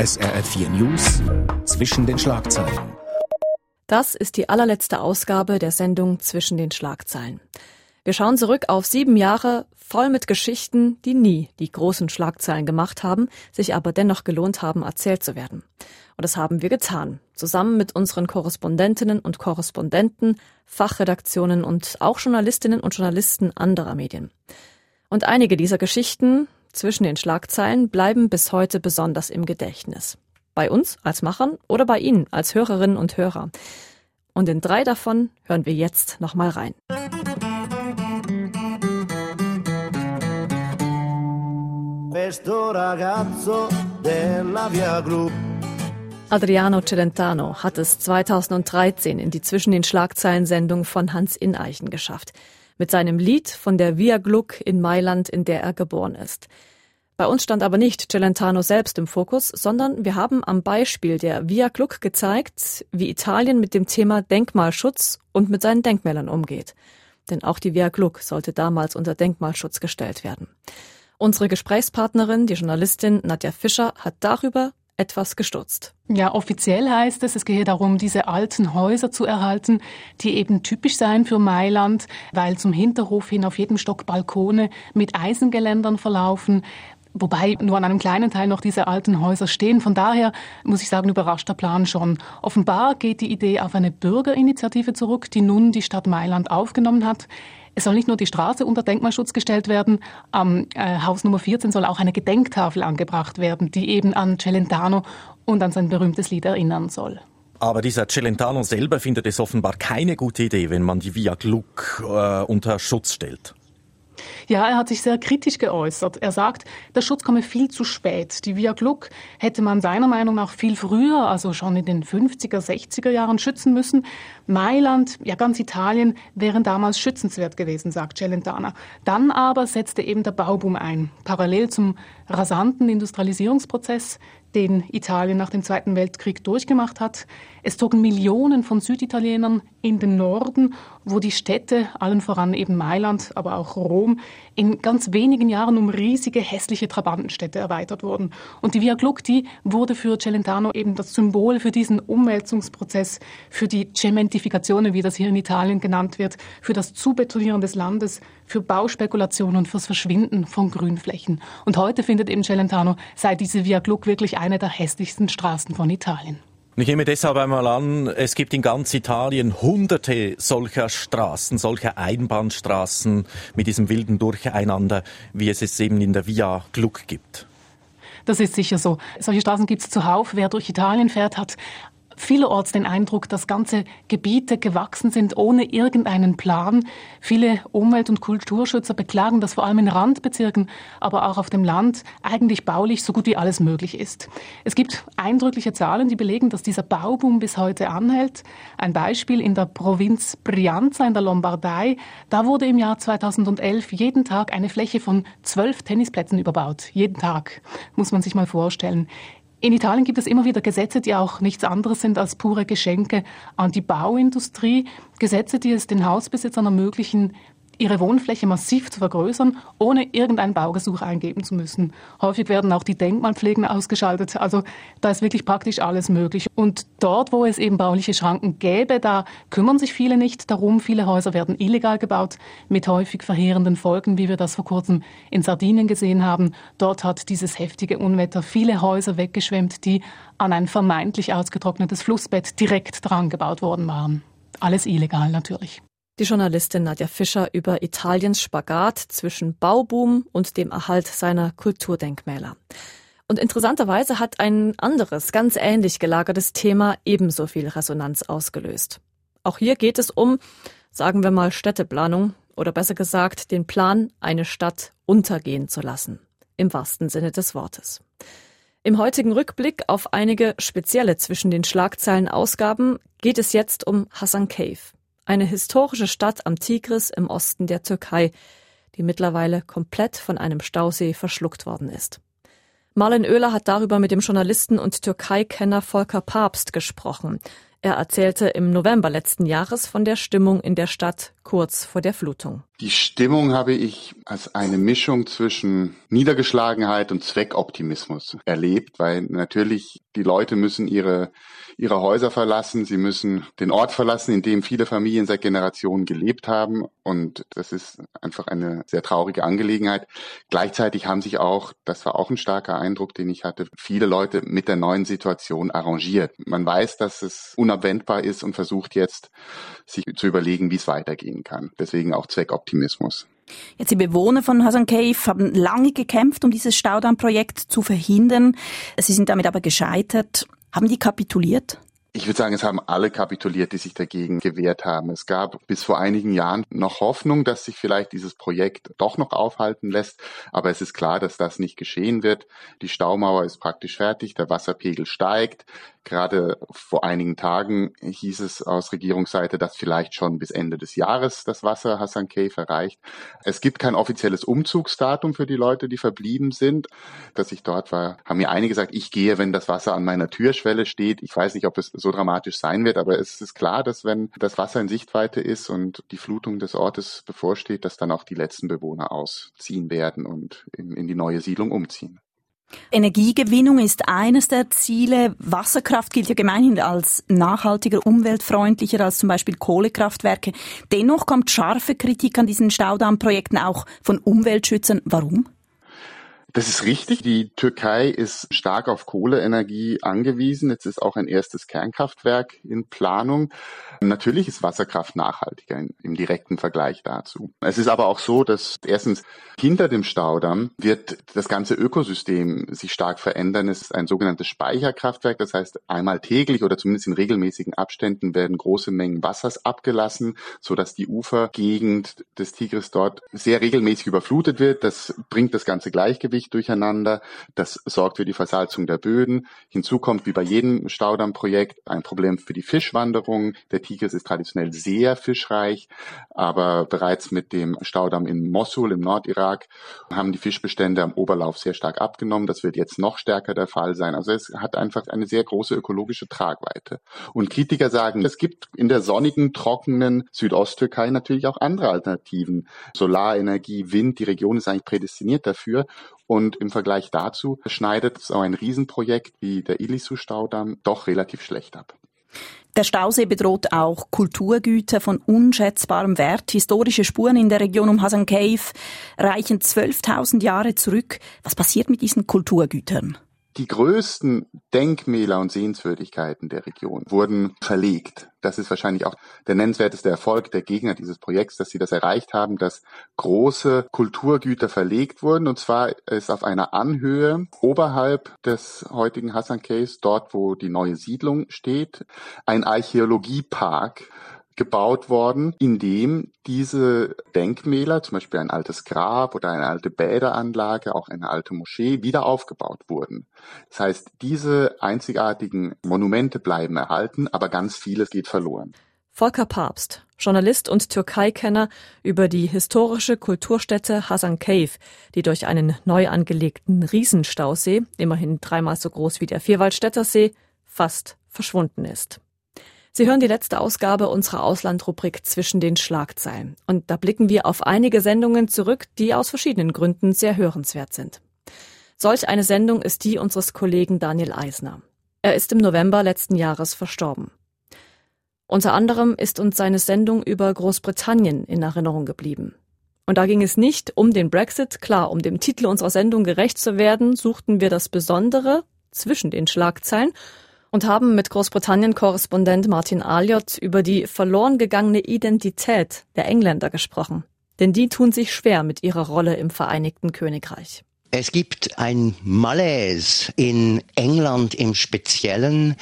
SRF 4 News zwischen den Schlagzeilen. Das ist die allerletzte Ausgabe der Sendung Zwischen den Schlagzeilen. Wir schauen zurück auf sieben Jahre voll mit Geschichten, die nie die großen Schlagzeilen gemacht haben, sich aber dennoch gelohnt haben, erzählt zu werden. Und das haben wir getan, zusammen mit unseren Korrespondentinnen und Korrespondenten, Fachredaktionen und auch Journalistinnen und Journalisten anderer Medien. Und einige dieser Geschichten zwischen den Schlagzeilen bleiben bis heute besonders im Gedächtnis. Bei uns als Machern oder bei Ihnen als Hörerinnen und Hörer. Und in drei davon hören wir jetzt nochmal rein. Adriano Celentano hat es 2013 in die Zwischen den Schlagzeilen Sendung von Hans Ineichen geschafft mit seinem Lied von der Via Gluck in Mailand, in der er geboren ist. Bei uns stand aber nicht Celentano selbst im Fokus, sondern wir haben am Beispiel der Via Gluck gezeigt, wie Italien mit dem Thema Denkmalschutz und mit seinen Denkmälern umgeht. Denn auch die Via Gluck sollte damals unter Denkmalschutz gestellt werden. Unsere Gesprächspartnerin, die Journalistin Nadja Fischer, hat darüber etwas gestutzt. Ja, offiziell heißt es, es gehe darum, diese alten Häuser zu erhalten, die eben typisch seien für Mailand, weil zum Hinterhof hin auf jedem Stock Balkone mit Eisengeländern verlaufen, wobei nur an einem kleinen Teil noch diese alten Häuser stehen. Von daher muss ich sagen, überrascht der Plan schon. Offenbar geht die Idee auf eine Bürgerinitiative zurück, die nun die Stadt Mailand aufgenommen hat. Es soll nicht nur die Straße unter Denkmalschutz gestellt werden, am äh, Haus Nummer 14 soll auch eine Gedenktafel angebracht werden, die eben an Celentano und an sein berühmtes Lied erinnern soll. Aber dieser Celentano selber findet es offenbar keine gute Idee, wenn man die Via Gluck äh, unter Schutz stellt. Ja, er hat sich sehr kritisch geäußert. Er sagt, der Schutz komme viel zu spät. Die Via Gluck hätte man seiner Meinung nach viel früher, also schon in den 50er, 60er Jahren schützen müssen. Mailand, ja ganz Italien, wären damals schützenswert gewesen, sagt Celentana. Dann aber setzte eben der Bauboom ein. Parallel zum rasanten Industrialisierungsprozess den Italien nach dem Zweiten Weltkrieg durchgemacht hat. Es zogen Millionen von Süditalienern in den Norden, wo die Städte, allen voran eben Mailand, aber auch Rom, in ganz wenigen Jahren um riesige, hässliche Trabantenstädte erweitert wurden. Und die Via Glucti wurde für Celentano eben das Symbol für diesen Umwälzungsprozess, für die Cementificazione, wie das hier in Italien genannt wird, für das Zubetonieren des Landes, für Bauspekulationen und fürs Verschwinden von Grünflächen. Und heute findet eben Celentano, sei diese Via Gluck wirklich eine der hässlichsten Straßen von Italien. Ich nehme deshalb einmal an, es gibt in ganz Italien hunderte solcher Straßen, solcher Einbahnstraßen mit diesem wilden Durcheinander, wie es es eben in der Via Gluck gibt. Das ist sicher so. Solche Straßen gibt es zuhauf. Wer durch Italien fährt, hat vielerorts den Eindruck, dass ganze Gebiete gewachsen sind ohne irgendeinen Plan. Viele Umwelt- und Kulturschützer beklagen, dass vor allem in Randbezirken, aber auch auf dem Land eigentlich baulich so gut wie alles möglich ist. Es gibt eindrückliche Zahlen, die belegen, dass dieser Bauboom bis heute anhält. Ein Beispiel in der Provinz Brianza in der Lombardei. Da wurde im Jahr 2011 jeden Tag eine Fläche von zwölf Tennisplätzen überbaut. Jeden Tag. Muss man sich mal vorstellen. In Italien gibt es immer wieder Gesetze, die auch nichts anderes sind als pure Geschenke an die Bauindustrie. Gesetze, die es den Hausbesitzern ermöglichen, ihre Wohnfläche massiv zu vergrößern, ohne irgendein Baugesuch eingeben zu müssen. Häufig werden auch die Denkmalpflegen ausgeschaltet. Also da ist wirklich praktisch alles möglich. Und dort, wo es eben bauliche Schranken gäbe, da kümmern sich viele nicht darum. Viele Häuser werden illegal gebaut, mit häufig verheerenden Folgen, wie wir das vor kurzem in Sardinien gesehen haben. Dort hat dieses heftige Unwetter viele Häuser weggeschwemmt, die an ein vermeintlich ausgetrocknetes Flussbett direkt dran gebaut worden waren. Alles illegal natürlich. Die Journalistin Nadja Fischer über Italiens Spagat zwischen Bauboom und dem Erhalt seiner Kulturdenkmäler. Und interessanterweise hat ein anderes, ganz ähnlich gelagertes Thema ebenso viel Resonanz ausgelöst. Auch hier geht es um, sagen wir mal, Städteplanung oder besser gesagt den Plan, eine Stadt untergehen zu lassen. Im wahrsten Sinne des Wortes. Im heutigen Rückblick auf einige spezielle zwischen den Schlagzeilen Ausgaben geht es jetzt um Hassan Cave eine historische Stadt am Tigris im Osten der Türkei, die mittlerweile komplett von einem Stausee verschluckt worden ist. Marlen Oehler hat darüber mit dem Journalisten und Türkei-Kenner Volker Papst gesprochen. Er erzählte im November letzten Jahres von der Stimmung in der Stadt kurz vor der Flutung. Die Stimmung habe ich als eine Mischung zwischen Niedergeschlagenheit und Zweckoptimismus erlebt, weil natürlich die Leute müssen ihre, ihre Häuser verlassen, sie müssen den Ort verlassen, in dem viele Familien seit Generationen gelebt haben. Und das ist einfach eine sehr traurige Angelegenheit. Gleichzeitig haben sich auch, das war auch ein starker Eindruck, den ich hatte, viele Leute mit der neuen Situation arrangiert. Man weiß, dass es unabwendbar ist und versucht jetzt, sich zu überlegen, wie es weitergehen kann. Deswegen auch Zweckoptimismus. Jetzt die Bewohner von Hasan Cave haben lange gekämpft, um dieses Staudammprojekt zu verhindern. Sie sind damit aber gescheitert. Haben die kapituliert? Ich würde sagen, es haben alle kapituliert, die sich dagegen gewehrt haben. Es gab bis vor einigen Jahren noch Hoffnung, dass sich vielleicht dieses Projekt doch noch aufhalten lässt. Aber es ist klar, dass das nicht geschehen wird. Die Staumauer ist praktisch fertig, der Wasserpegel steigt. Gerade vor einigen Tagen hieß es aus Regierungsseite, dass vielleicht schon bis Ende des Jahres das Wasser Hassan Cave erreicht. Es gibt kein offizielles Umzugsdatum für die Leute, die verblieben sind. Dass ich dort war, haben mir einige gesagt, ich gehe, wenn das Wasser an meiner Türschwelle steht. Ich weiß nicht, ob es so dramatisch sein wird, aber es ist klar, dass wenn das Wasser in Sichtweite ist und die Flutung des Ortes bevorsteht, dass dann auch die letzten Bewohner ausziehen werden und in, in die neue Siedlung umziehen. Energiegewinnung ist eines der Ziele. Wasserkraft gilt ja gemeinhin als nachhaltiger, umweltfreundlicher als zum Beispiel Kohlekraftwerke. Dennoch kommt scharfe Kritik an diesen Staudammprojekten auch von Umweltschützern. Warum? Das ist richtig. Die Türkei ist stark auf Kohleenergie angewiesen. Jetzt ist auch ein erstes Kernkraftwerk in Planung. Natürlich ist Wasserkraft nachhaltiger im direkten Vergleich dazu. Es ist aber auch so, dass erstens hinter dem Staudamm wird das ganze Ökosystem sich stark verändern. Es ist ein sogenanntes Speicherkraftwerk. Das heißt, einmal täglich oder zumindest in regelmäßigen Abständen werden große Mengen Wassers abgelassen, sodass die Ufergegend des Tigris dort sehr regelmäßig überflutet wird. Das bringt das ganze Gleichgewicht Durcheinander. Das sorgt für die Versalzung der Böden. Hinzu kommt wie bei jedem Staudammprojekt ein Problem für die Fischwanderung. Der Tigris ist traditionell sehr fischreich, aber bereits mit dem Staudamm in Mosul im Nordirak haben die Fischbestände am Oberlauf sehr stark abgenommen. Das wird jetzt noch stärker der Fall sein. Also es hat einfach eine sehr große ökologische Tragweite. Und Kritiker sagen, es gibt in der sonnigen, trockenen Südosttürkei natürlich auch andere Alternativen. Solarenergie, Wind, die Region ist eigentlich prädestiniert dafür. Und im Vergleich dazu schneidet so ein Riesenprojekt wie der Ilisu-Staudamm doch relativ schlecht ab. Der Stausee bedroht auch Kulturgüter von unschätzbarem Wert. Historische Spuren in der Region um Hasan Cave reichen 12.000 Jahre zurück. Was passiert mit diesen Kulturgütern? Die größten Denkmäler und Sehenswürdigkeiten der Region wurden verlegt. Das ist wahrscheinlich auch der nennenswerteste Erfolg der Gegner dieses Projekts, dass sie das erreicht haben, dass große Kulturgüter verlegt wurden. Und zwar ist auf einer Anhöhe oberhalb des heutigen Hassan Caves, dort wo die neue Siedlung steht, ein Archäologiepark gebaut worden, in dem diese Denkmäler, zum Beispiel ein altes Grab oder eine alte Bäderanlage, auch eine alte Moschee, wieder aufgebaut wurden. Das heißt, diese einzigartigen Monumente bleiben erhalten, aber ganz vieles geht verloren. Volker Papst, Journalist und Türkei-Kenner über die historische Kulturstätte Hasan Cave, die durch einen neu angelegten Riesenstausee, immerhin dreimal so groß wie der Vierwaldstätter See, fast verschwunden ist. Sie hören die letzte Ausgabe unserer Auslandrubrik zwischen den Schlagzeilen. Und da blicken wir auf einige Sendungen zurück, die aus verschiedenen Gründen sehr hörenswert sind. Solch eine Sendung ist die unseres Kollegen Daniel Eisner. Er ist im November letzten Jahres verstorben. Unter anderem ist uns seine Sendung über Großbritannien in Erinnerung geblieben. Und da ging es nicht um den Brexit, klar, um dem Titel unserer Sendung gerecht zu werden, suchten wir das Besondere zwischen den Schlagzeilen und haben mit Großbritannien-Korrespondent Martin Aliot über die verloren gegangene Identität der Engländer gesprochen. Denn die tun sich schwer mit ihrer Rolle im Vereinigten Königreich. Es gibt ein Malaise in England im Speziellen,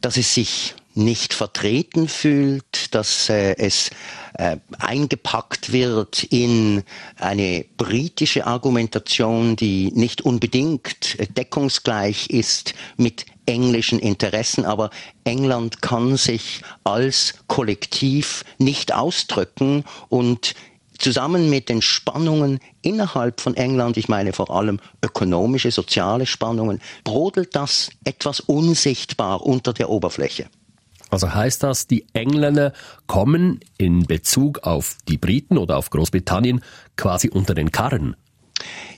dass es sich nicht vertreten fühlt, dass äh, es äh, eingepackt wird in eine britische Argumentation, die nicht unbedingt deckungsgleich ist mit englischen Interessen, aber England kann sich als Kollektiv nicht ausdrücken und zusammen mit den Spannungen innerhalb von England, ich meine vor allem ökonomische, soziale Spannungen, brodelt das etwas unsichtbar unter der Oberfläche. Also heißt das, die Engländer kommen in Bezug auf die Briten oder auf Großbritannien quasi unter den Karren?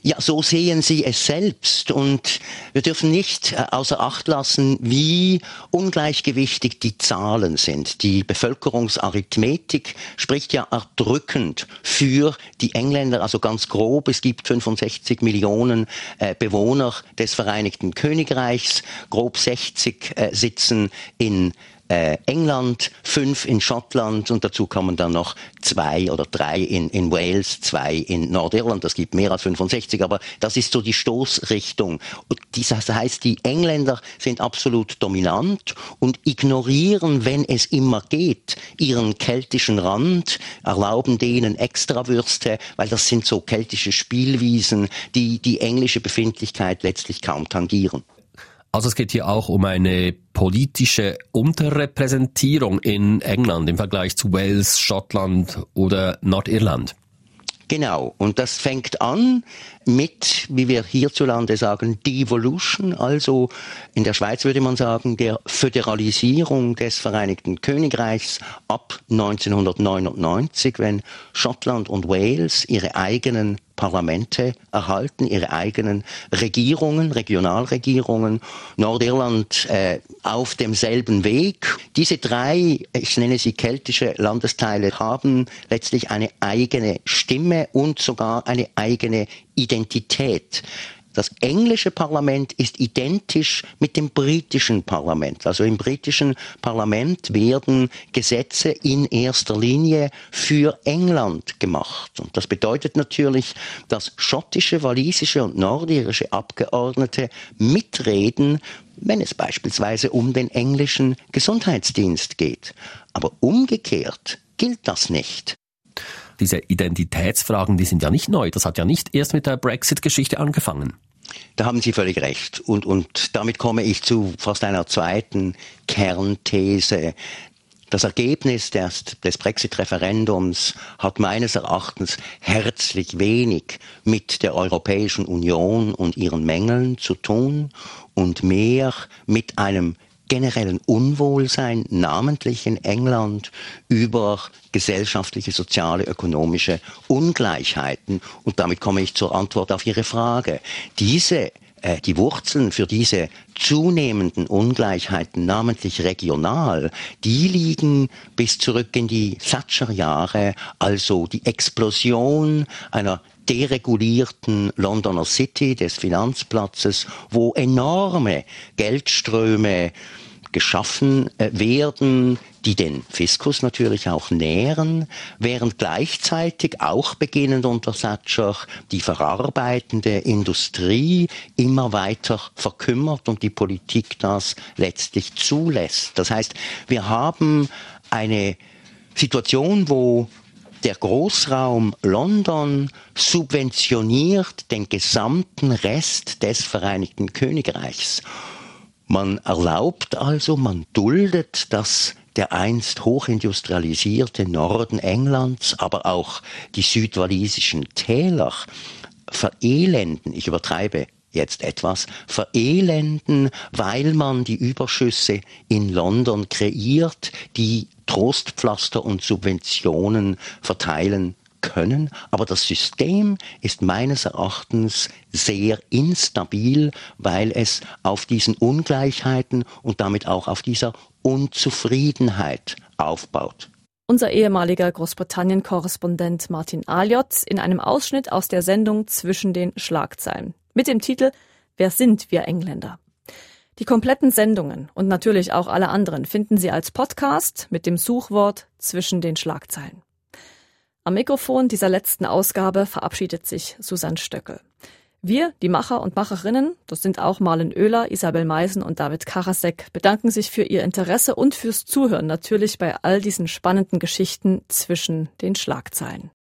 Ja, so sehen sie es selbst. Und wir dürfen nicht äh, außer Acht lassen, wie ungleichgewichtig die Zahlen sind. Die Bevölkerungsarithmetik spricht ja erdrückend für die Engländer, also ganz grob. Es gibt 65 Millionen äh, Bewohner des Vereinigten Königreichs. Grob 60 äh, sitzen in äh, England, fünf in Schottland und dazu kommen dann noch zwei oder drei in, in Wales, zwei in Nordirland. Das gibt mehr als 65, aber das ist so die Stoßrichtung. Und das heißt, die Engländer sind absolut dominant und ignorieren, wenn es immer geht, ihren keltischen Rand, erlauben denen Extrawürste, weil das sind so keltische Spielwiesen, die die englische Befindlichkeit letztlich kaum tangieren. Also es geht hier auch um eine politische Unterrepräsentierung in England im Vergleich zu Wales, Schottland oder Nordirland. Genau, und das fängt an mit, wie wir hierzulande sagen, Devolution, also in der Schweiz würde man sagen, der Föderalisierung des Vereinigten Königreichs ab 1999, wenn Schottland und Wales ihre eigenen Parlamente erhalten, ihre eigenen Regierungen, Regionalregierungen, Nordirland äh, auf demselben Weg. Diese drei, ich nenne sie keltische Landesteile, haben letztlich eine eigene Stimme und sogar eine eigene Identität. Das englische Parlament ist identisch mit dem britischen Parlament. Also im britischen Parlament werden Gesetze in erster Linie für England gemacht. Und das bedeutet natürlich, dass schottische, walisische und nordirische Abgeordnete mitreden, wenn es beispielsweise um den englischen Gesundheitsdienst geht. Aber umgekehrt gilt das nicht diese Identitätsfragen, die sind ja nicht neu. Das hat ja nicht erst mit der Brexit-Geschichte angefangen. Da haben Sie völlig recht. Und, und damit komme ich zu fast einer zweiten Kernthese. Das Ergebnis des, des Brexit-Referendums hat meines Erachtens herzlich wenig mit der Europäischen Union und ihren Mängeln zu tun und mehr mit einem generellen Unwohlsein, namentlich in England, über gesellschaftliche, soziale, ökonomische Ungleichheiten. Und damit komme ich zur Antwort auf Ihre Frage. Diese äh, die Wurzeln für diese zunehmenden Ungleichheiten, namentlich regional, die liegen bis zurück in die Thatcher-Jahre, also die Explosion einer deregulierten Londoner City, des Finanzplatzes, wo enorme Geldströme geschaffen äh, werden, die den Fiskus natürlich auch nähren, während gleichzeitig auch beginnend unter Thatcher die verarbeitende Industrie immer weiter verkümmert und die Politik das letztlich zulässt. Das heißt, wir haben eine Situation, wo der Großraum London subventioniert den gesamten Rest des Vereinigten Königreichs. Man erlaubt also, man duldet, dass der einst hochindustrialisierte Norden Englands, aber auch die südwalisischen Täler verelenden, ich übertreibe jetzt etwas, verelenden, weil man die Überschüsse in London kreiert, die Trostpflaster und Subventionen verteilen können, aber das System ist meines Erachtens sehr instabil, weil es auf diesen Ungleichheiten und damit auch auf dieser Unzufriedenheit aufbaut. Unser ehemaliger Großbritannien-Korrespondent Martin Aljot in einem Ausschnitt aus der Sendung Zwischen den Schlagzeilen mit dem Titel Wer sind wir Engländer? Die kompletten Sendungen und natürlich auch alle anderen finden Sie als Podcast mit dem Suchwort Zwischen den Schlagzeilen. Am Mikrofon dieser letzten Ausgabe verabschiedet sich Susanne Stöckel. Wir, die Macher und Macherinnen, das sind auch Marlen Oehler, Isabel Meisen und David Karasek, bedanken sich für ihr Interesse und fürs Zuhören natürlich bei all diesen spannenden Geschichten zwischen den Schlagzeilen.